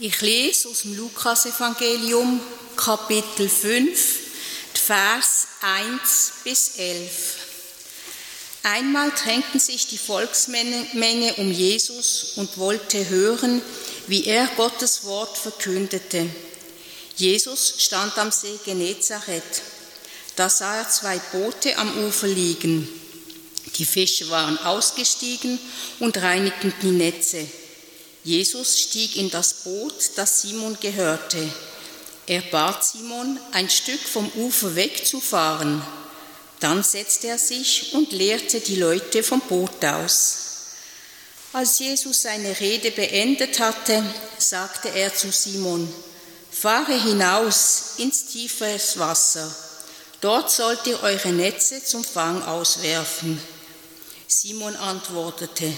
Ich lese aus dem Lukasevangelium Kapitel 5, Vers 1 bis 11. Einmal drängten sich die Volksmenge um Jesus und wollte hören, wie er Gottes Wort verkündete. Jesus stand am See Genezareth. Da sah er zwei Boote am Ufer liegen. Die Fische waren ausgestiegen und reinigten die Netze. Jesus stieg in das Boot, das Simon gehörte. Er bat Simon, ein Stück vom Ufer wegzufahren. Dann setzte er sich und lehrte die Leute vom Boot aus. Als Jesus seine Rede beendet hatte, sagte er zu Simon, Fahre hinaus ins tiefe Wasser. Dort sollt ihr eure Netze zum Fang auswerfen. Simon antwortete,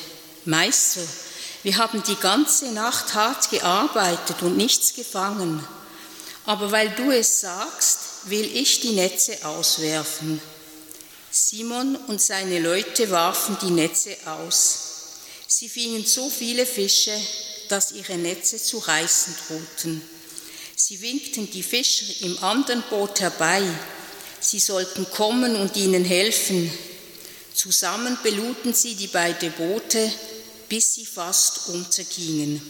Meister, wir haben die ganze Nacht hart gearbeitet und nichts gefangen. Aber weil du es sagst, will ich die Netze auswerfen. Simon und seine Leute warfen die Netze aus. Sie fingen so viele Fische, dass ihre Netze zu reißen drohten. Sie winkten die Fischer im anderen Boot herbei. Sie sollten kommen und ihnen helfen. Zusammen beluden sie die beiden Boote bis sie fast untergingen.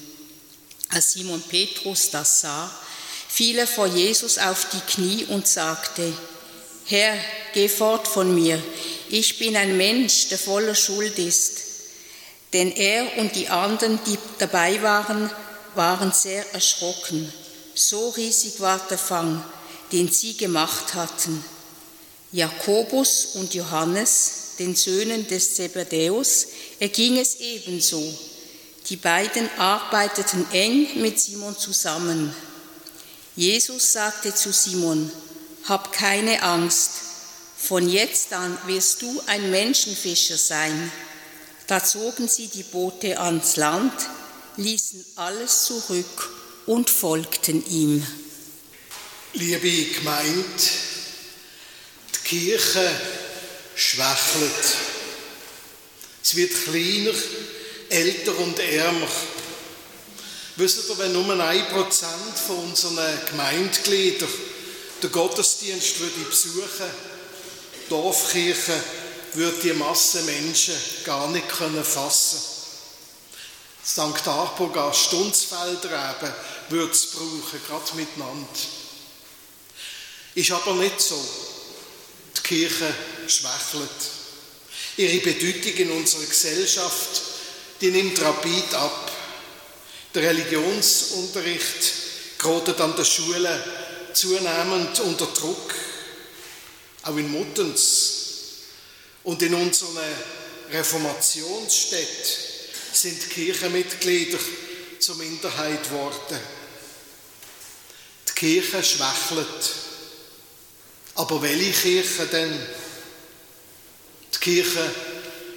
Als Simon Petrus das sah, fiel er vor Jesus auf die Knie und sagte, Herr, geh fort von mir, ich bin ein Mensch, der voller Schuld ist. Denn er und die anderen, die dabei waren, waren sehr erschrocken. So riesig war der Fang, den sie gemacht hatten. Jakobus und Johannes, den Söhnen des Zebedäus, erging es ebenso. Die beiden arbeiteten eng mit Simon zusammen. Jesus sagte zu Simon, Hab keine Angst, von jetzt an wirst du ein Menschenfischer sein. Da zogen sie die Boote ans Land, ließen alles zurück und folgten ihm. Liebe Gemeinde, die Kirche schwächelt. Es wird kleiner, älter und ärmer. Wisst ihr, wenn nur ein Prozent von unseren Gemeindegliedern den Gottesdienst würde besuchen, Dorfkirche, würde die Masse Menschen gar nicht können fassen. St. Arburg Stundsfelder eben würde es brauchen, gerade miteinander. Ist aber nicht so. Die Kirche schwächelt. Ihre Bedeutung in unserer Gesellschaft, die nimmt rapid ab. Der Religionsunterricht gerät an der Schule zunehmend unter Druck, auch in Muttens. Und in unseren Reformationsstädten sind Kirchenmitglieder zur Minderheit geworden. Die Kirche schwächelt. Aber welche Kirche denn? Die Kirche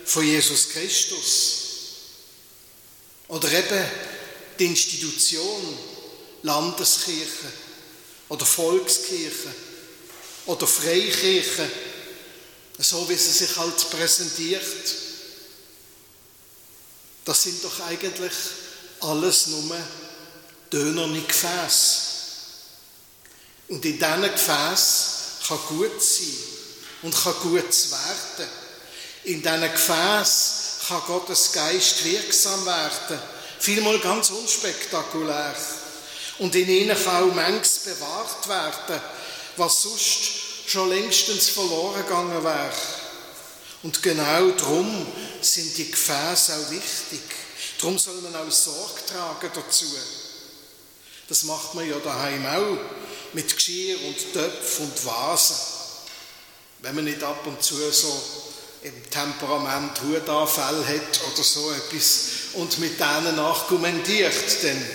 von Jesus Christus. Oder eben die Institution Landeskirche oder Volkskirche oder Freikirche, so wie sie sich halt präsentiert. Das sind doch eigentlich alles nur dönerne Gefäße. Und in diesen Gefäßen kann gut sein und kann gut werden. In diesen Gefäßen kann Gottes Geist wirksam werden. Vielmal ganz unspektakulär. Und in ihnen kann auch manches bewahrt werden, was sonst schon längstens verloren gegangen wäre. Und genau darum sind die Gefäße auch wichtig. Darum soll man auch Sorge tragen dazu. Das macht man ja daheim auch mit Geschirr und Töpfen und Vasen. Wenn man nicht ab und zu so im Temperament Hutanfall hat oder so etwas und mit denen argumentiert, denn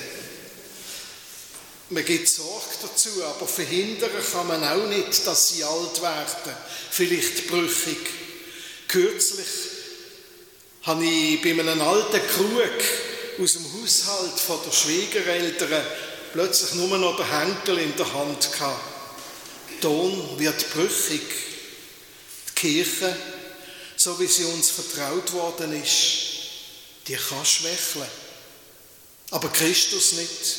man gibt Sorge dazu, aber verhindern kann man auch nicht, dass sie alt werden, vielleicht brüchig. Kürzlich habe ich bei einem alten Krug aus dem Haushalt von der Schwiegereltern plötzlich nur noch der Henkel in der Hand gehabt. Ton wird brüchig. Die Kirche, so wie sie uns vertraut worden ist, die kann schwächeln. Aber Christus nicht.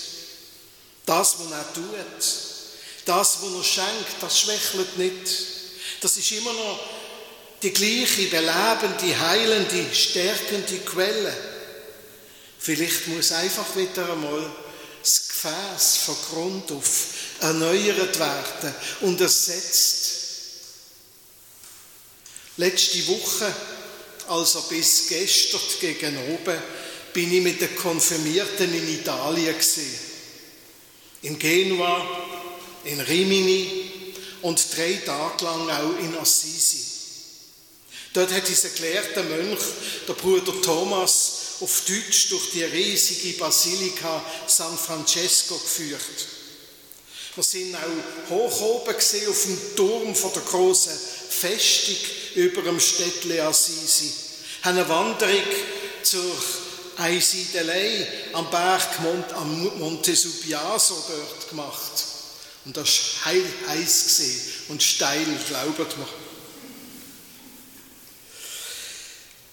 Das, was er tut, das, was er schenkt, das schwächelt nicht. Das ist immer noch die gleiche belebende, heilende, stärkende Quelle. Vielleicht muss einfach wieder einmal das Gefäß von Grund auf erneuert werden und ersetzt. Letzte Woche, also bis gestern gegen oben, bin ich mit den Konfirmierten in Italien gesehen. In Genua, in Rimini und drei Tage lang auch in Assisi. Dort hat dieser gelehrte Mönch, der Bruder Thomas, auf Deutsch durch die riesige Basilika San Francesco geführt. Wir sind auch hoch oben gesehen auf dem Turm von der großen Festung über dem Städtle Assisi. Haben eine Wanderung zur Einsiedelei am Berg Mont, am Monte Subiaso dort gemacht. Und das war heil heiß gesehen und steil, glaubt mir.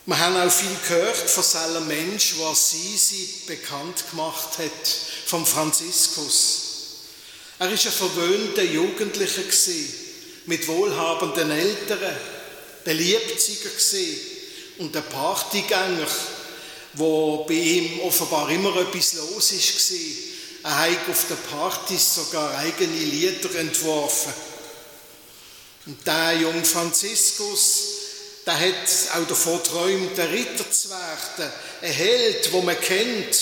Wir haben auch viel gehört von seinem Mensch, was sie bekannt gemacht hat, vom Franziskus. Er ist ein verwöhnter Jugendlicher mit wohlhabenden Eltern, beliebtziger und ein Partygänger, wo bei ihm offenbar immer etwas los ist Er hat auf den Partys sogar eigene Lieder entworfen. Und der junge Franziskus der hat auch davon träumt, der Ritter zu werden, ein Held, wo man kennt,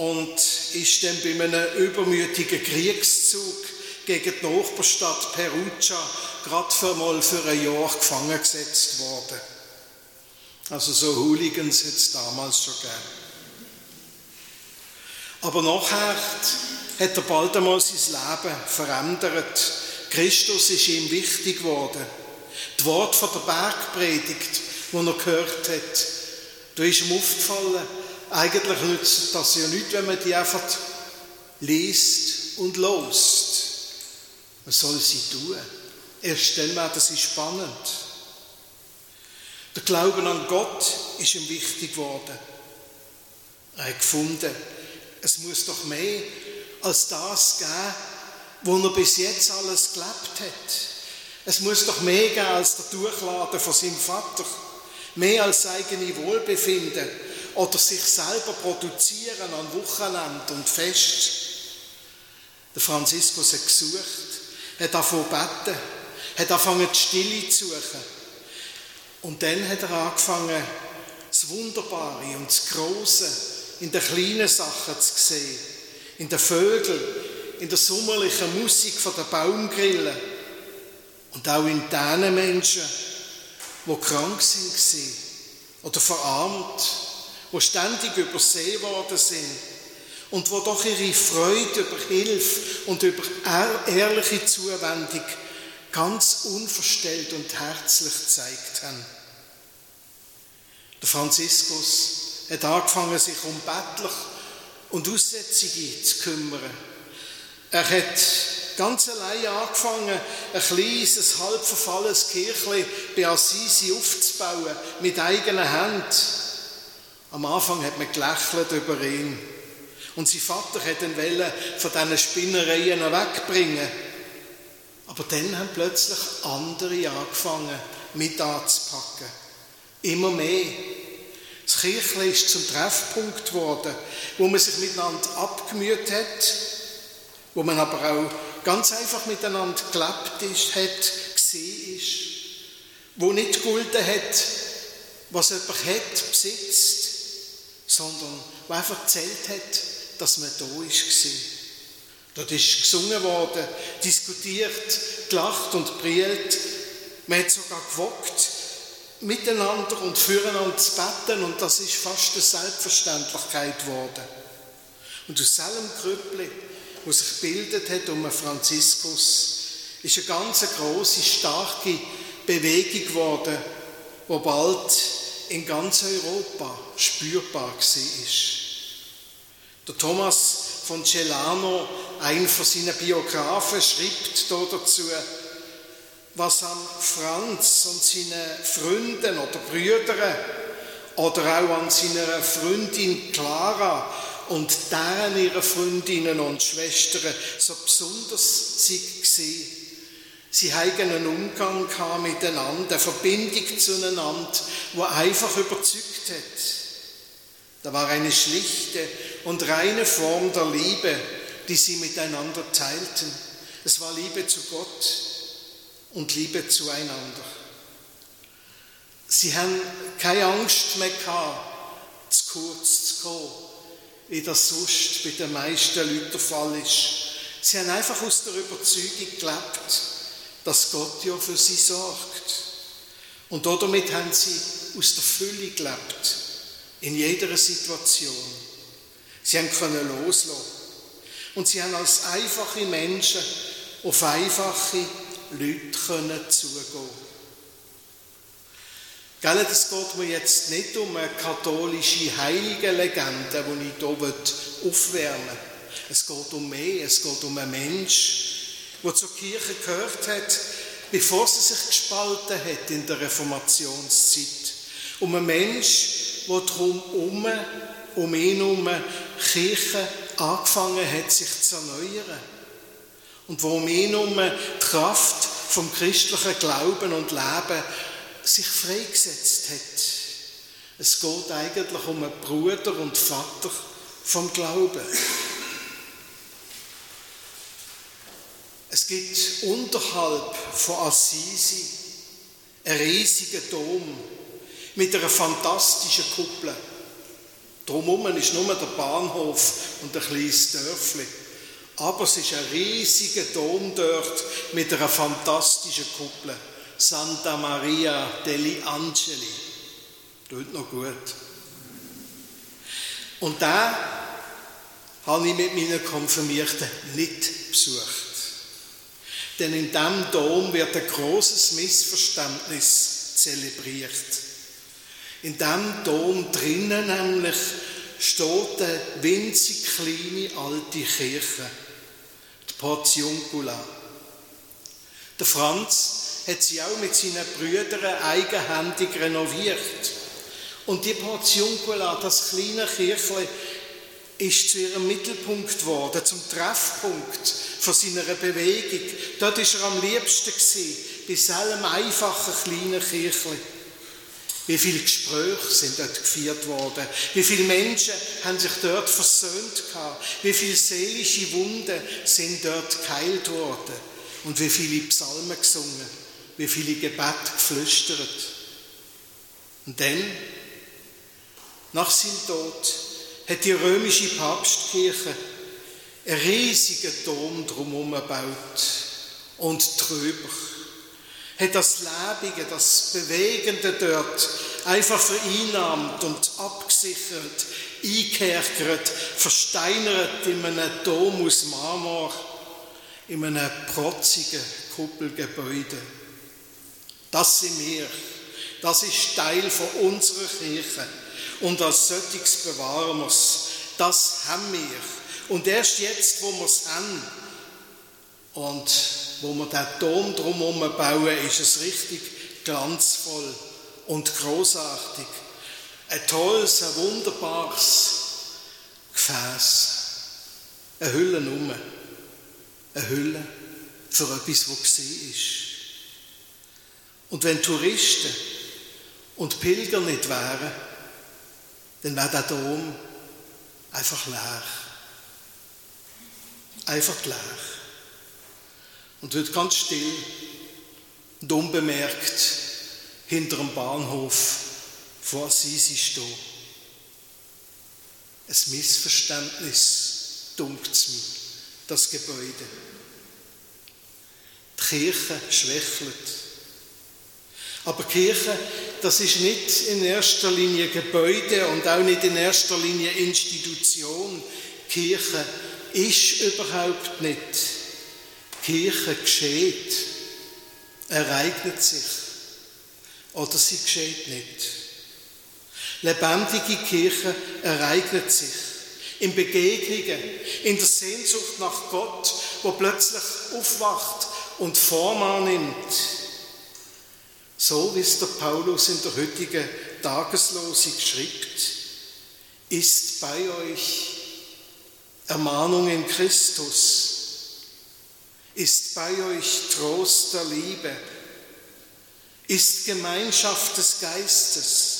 und ist dann bei einem übermütigen Kriegszug gegen die Nachbarstadt Perugia gerade für mal für ein Jahr gefangen gesetzt worden. Also so Hooligans hat es damals schon gegeben. Aber nachher hat er bald einmal sein Leben verändert. Christus ist ihm wichtig geworden. Das Wort von der Bergpredigt, die er gehört hat, da ist ihm aufgefallen, eigentlich nützt das ja nicht, wenn man die einfach liest und lost. Man soll sie tun. Erst dann werden sie spannend. Der Glauben an Gott ist ihm wichtig geworden. Er hat gefunden, es muss doch mehr als das geben, wo er bis jetzt alles gelebt hat. Es muss doch mehr geben als der Durchladen von seinem Vater. Mehr als eigene Wohlbefinden oder sich selber produzieren an Wochenende und Fest. Der Franziskus hat gesucht, hat angefangen zu beten, hat angefangen die Stille zu suchen. Und dann hat er angefangen, das Wunderbare und das Große in den kleinen Sachen zu sehen. In den Vögeln, in der sommerlichen Musik den Baumgrillen und auch in den Menschen, die krank sind oder verarmt, die ständig übersehen worden sind und wo doch ihre Freude über Hilfe und über ehrliche Zuwendung ganz unverstellt und herzlich gezeigt haben. Der Franziskus hat angefangen, sich um Bettler und Aussätzige zu kümmern. Er hat ganz allein angefangen, ein kleines, halb verfallenes Kirchli bei Assisi aufzubauen, mit eigenen Händen. Am Anfang hat man gelächelt über ihn. Und sein Vater hat ihn von diesen Spinnereien wegbringen. Aber dann haben plötzlich andere angefangen, mit anzupacken. Immer mehr. Das Kirchli ist zum Treffpunkt geworden, wo man sich miteinander abgemüht hat, wo man aber auch ganz einfach miteinander gelebt ist, hat, gesehen ist, wo nicht gegolten hat, was jemand hat, besitzt, sondern wo einfach erzählt hat, dass man da war. Dort ist gesungen worden, diskutiert, gelacht und brillt. Man hat sogar gewogt, miteinander und füreinander zu beten und das ist fast eine Selbstverständlichkeit geworden. Und aus diesem Krüppli die sich gebildet hat um Franziskus, ist eine ganz große, starke Bewegung geworden, die bald in ganz Europa spürbar war. Der Thomas von Celano, ein von seinen Biografen, schreibt dazu, was an Franz und seinen Freunden oder Brüdern oder auch an seiner Freundin Clara und deren ihre Freundinnen und Schwestern so besonders sie gesehen. Sie hatten einen Umgang miteinander, eine Verbindung zueinander, wo einfach überzeugt hat. Da war eine schlichte und reine Form der Liebe, die sie miteinander teilten. Es war Liebe zu Gott und Liebe zueinander. Sie haben keine Angst mehr gehabt, zu kurz zu kommen, wie das sonst bei den meisten Leuten der Fall ist. Sie haben einfach aus der Überzeugung gelebt, dass Gott ja für sie sorgt. Und damit haben sie aus der Fülle gelebt, in jeder Situation. Sie haben können loslassen. Und sie haben als einfache Menschen auf einfache Leute können zugehen Gell, es geht mir jetzt nicht um eine katholische Heiligenlegende, die ich hier aufwärmen will. Es geht um mehr, es geht um einen Mensch, der zur Kirche gehört hat, bevor sie sich gespalten hat in der Reformationszeit. Um einen Mensch, der darum um, um ihn herum Kirche angefangen hat, sich zu erneuern. Und wo um ihn herum die Kraft vom christlichen Glauben und Leben sich freigesetzt hat. Es geht eigentlich um einen Bruder und Vater vom Glauben. Es gibt unterhalb von Assisi einen riesigen Dom mit einer fantastischen Kuppel. Drumherum ist nur der Bahnhof und ein kleines Dörfli. Aber es ist ein riesiger Dom dort mit einer fantastischen Kuppel. Santa Maria degli Angeli. Tut noch gut. Und da habe ich mit meinen Konfirmierten nicht besucht. Denn in diesem Dom wird ein großes Missverständnis zelebriert. In diesem Dom drinnen nämlich steht eine winzig kleine alte Kirche, die Portiuncula. Der Franz hat sie auch mit seinen Brüdern eigenhändig renoviert. Und die Portiuncula, das kleine Kirchle, ist zu ihrem Mittelpunkt geworden, zum Treffpunkt von seiner Bewegung. Dort ist er am liebsten gewesen, bei seinem einfachen kleinen Kirchle. Wie viele Gespräche sind dort geführt worden? Wie viele Menschen haben sich dort versöhnt gehabt? Wie viele seelische Wunden sind dort geheilt worden? Und wie viele Psalmen gesungen? wie viele Gebete geflüstert. Und dann, nach seinem Tod, hat die römische Papstkirche einen riesigen Dom drumherum gebaut und drüber. Hat das Lebige, das Bewegende dort einfach vereinnahmt und abgesichert, eingekerkert, versteinert in einem Dom aus Marmor, in einem protzigen Kuppelgebäude. Das sind wir. Das ist Teil von unserer Kirche. Und als solches bewahren wir es. Das haben wir. Und erst jetzt, wo wir es haben und wo wir den Dom drumherum bauen, ist es richtig glanzvoll und großartig. Ein tolles, ein wunderbares Gefäß. Eine Hülle um. Eine Hülle für etwas, was gesehen ist. Und wenn Touristen und Pilger nicht wären, dann wäre der Dom einfach leer. Einfach leer. Und wird ganz still und unbemerkt hinter dem Bahnhof vor Assisi stehen. Ein Missverständnis, dunkt es mir, das Gebäude. Die Kirche schwächelt. Aber Kirche, das ist nicht in erster Linie Gebäude und auch nicht in erster Linie Institution. Kirche ist überhaupt nicht. Kirche geschieht, ereignet sich oder sie geschieht nicht. Lebendige Kirche ereignet sich in Begegnungen, in der Sehnsucht nach Gott, wo plötzlich aufwacht und Form annimmt so wie es der Paulus in der heutigen Tageslosung schreibt, ist bei euch Ermahnung in Christus? Ist bei euch Trost der Liebe? Ist Gemeinschaft des Geistes?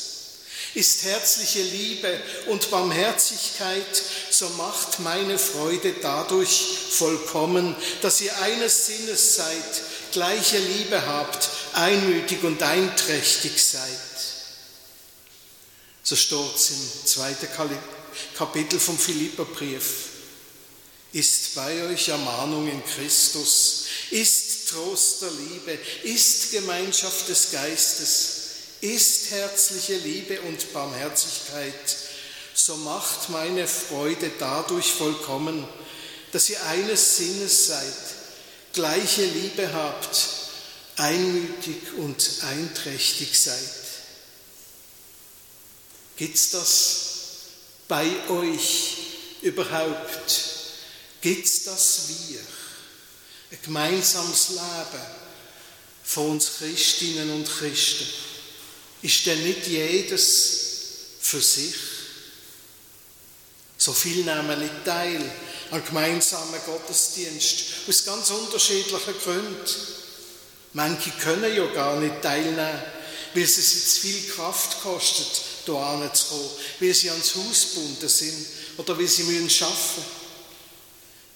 Ist herzliche Liebe und Barmherzigkeit, so macht meine Freude dadurch vollkommen, dass ihr eines Sinnes seid, gleiche Liebe habt, einmütig und einträchtig seid. So es im zweiten Kapitel vom Philipperbrief. Ist bei euch Ermahnung in Christus, ist Trost der Liebe, ist Gemeinschaft des Geistes, ist herzliche Liebe und Barmherzigkeit, so macht meine Freude dadurch vollkommen, dass ihr eines Sinnes seid, gleiche Liebe habt, einmütig und einträchtig seid. Gibt's das bei euch überhaupt? Gibt's das wir? Ein gemeinsames Leben von uns Christinnen und Christen. Ist denn nicht jedes für sich? So viel nehmen nicht teil an gemeinsamen Gottesdienst aus ganz unterschiedlichen Gründen. Manche können ja gar nicht teilnehmen, weil es sie zu viel Kraft kostet, hierher zu kommen, weil sie ans Haus gebunden sind oder weil sie müssen arbeiten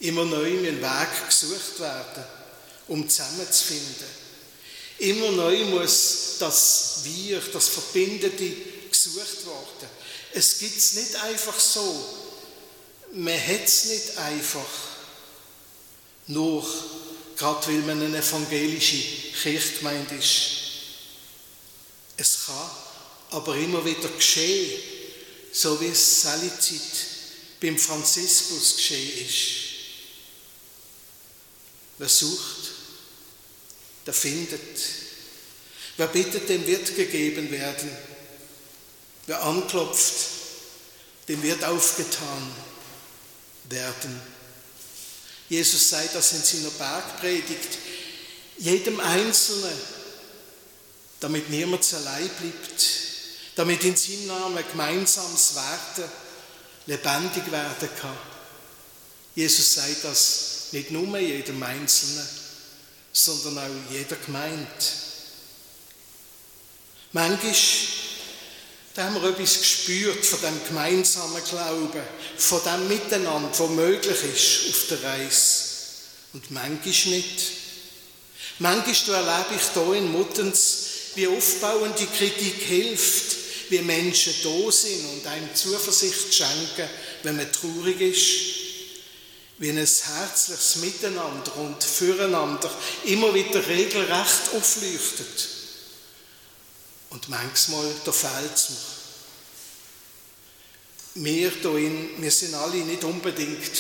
Immer neu ein Weg gesucht werden, um zusammenzufinden. Immer neu muss das Wir, das Verbindende gesucht werden. Es gibt es nicht einfach so. Man hat es nicht einfach. Nur, gerade weil man eine evangelische Kirchgemeinde ist. Es kann aber immer wieder geschehen, so wie es Zeit beim Franziskus geschehen ist. Wer sucht, der findet. Wer bittet, dem wird gegeben werden. Wer anklopft, dem wird aufgetan werden. Jesus sei das in seiner Bergpredigt. Jedem Einzelnen, damit niemand allein bleibt, damit in seinem Namen gemeinsames Werden lebendig werden kann. Jesus sei das nicht nur jedem Einzelnen, sondern auch jeder Gemeinde. Manchmal da haben wir etwas gespürt von dem gemeinsamen Glauben, von dem Miteinander, was möglich ist auf der Reise. Und manchmal nicht. Manchmal erlebe ich hier in Muttens, wie aufbauende Kritik hilft, wie Menschen da sind und einem Zuversicht schenken, wenn man traurig ist wie ein herzliches Miteinander und Füreinander immer wieder regelrecht aufleuchtet. Und manchmal, da fehlt es mir. Wir hier, wir sind alle nicht unbedingt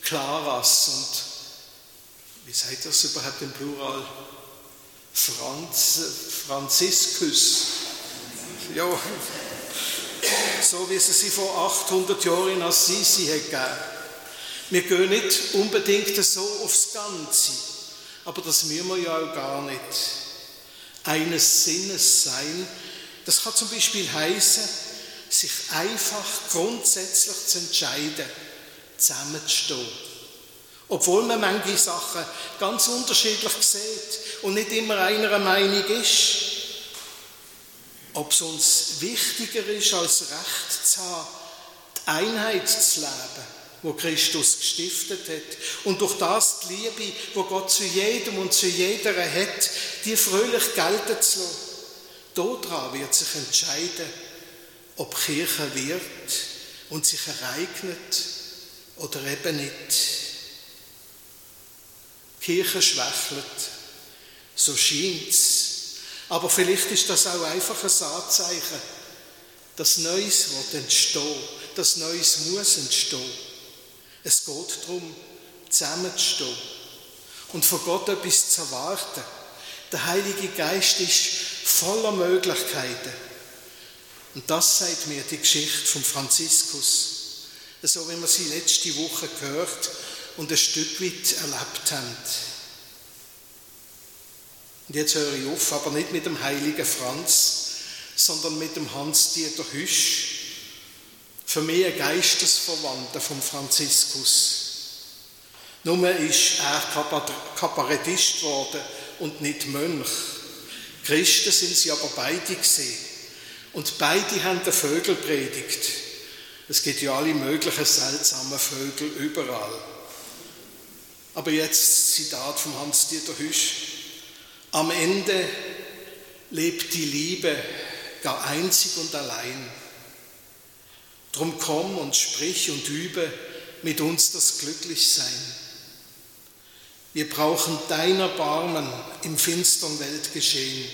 Klaras und wie sagt das überhaupt im Plural? Franz, Franziskus. Ja, so wie es sie vor 800 Jahren in Assisi gegeben. Wir gehen nicht unbedingt so aufs Ganze, aber das müssen wir ja auch gar nicht. Eines Sinnes sein, das kann zum Beispiel heißen, sich einfach grundsätzlich zu entscheiden, zusammenzustehen. Obwohl man manche Sachen ganz unterschiedlich sieht und nicht immer einer Meinung ist. Ob es uns wichtiger ist, als Recht zu haben, die Einheit zu leben wo Christus gestiftet hat. Und durch das die Liebe, wo Gott zu jedem und zu jeder hat, die fröhlich gelten zu lassen. Daran wird sich entscheiden, ob Kirche wird und sich ereignet oder eben nicht. Kirche schwächelt, so scheint's. Aber vielleicht ist das auch einfach ein Anzeichen, dass Neues entstehen, dass Neues muss entstehen. Es geht darum, zusammenzustehen und von Gott etwas zu erwarten. Der Heilige Geist ist voller Möglichkeiten. Und das sagt mir die Geschichte von Franziskus. So wie wir sie letzte Woche gehört und ein Stück weit erlebt haben. Und jetzt höre ich auf, aber nicht mit dem heiligen Franz, sondern mit dem Hans-Dieter Hüsch, für mich ein Geistesverwandter vom Franziskus. Nur ist er Kabarettist geworden und nicht Mönch. Christen sind sie aber beide gesehen. Und beide haben den Vögel predigt. Es gibt ja alle möglichen seltsamen Vögel überall. Aber jetzt Zitat von Hans-Dieter Hüsch. Am Ende lebt die Liebe gar einzig und allein. Drum komm und sprich und übe mit uns das Glücklichsein. Wir brauchen dein Erbarmen im finstern Weltgeschehen,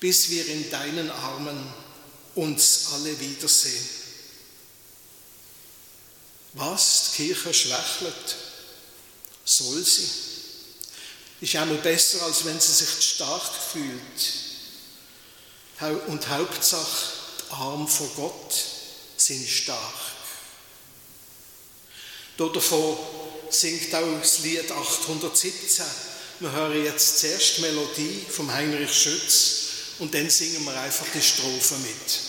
bis wir in deinen Armen uns alle wiedersehen. Was? Die Kirche schwächelt? Soll sie? Ist einmal besser, als wenn sie sich stark fühlt. Und Hauptsache, Arme vor Gott sind stark. Davon singt auch das Lied 817. Wir hören jetzt zuerst die Melodie vom Heinrich Schütz und dann singen wir einfach die Strophe mit.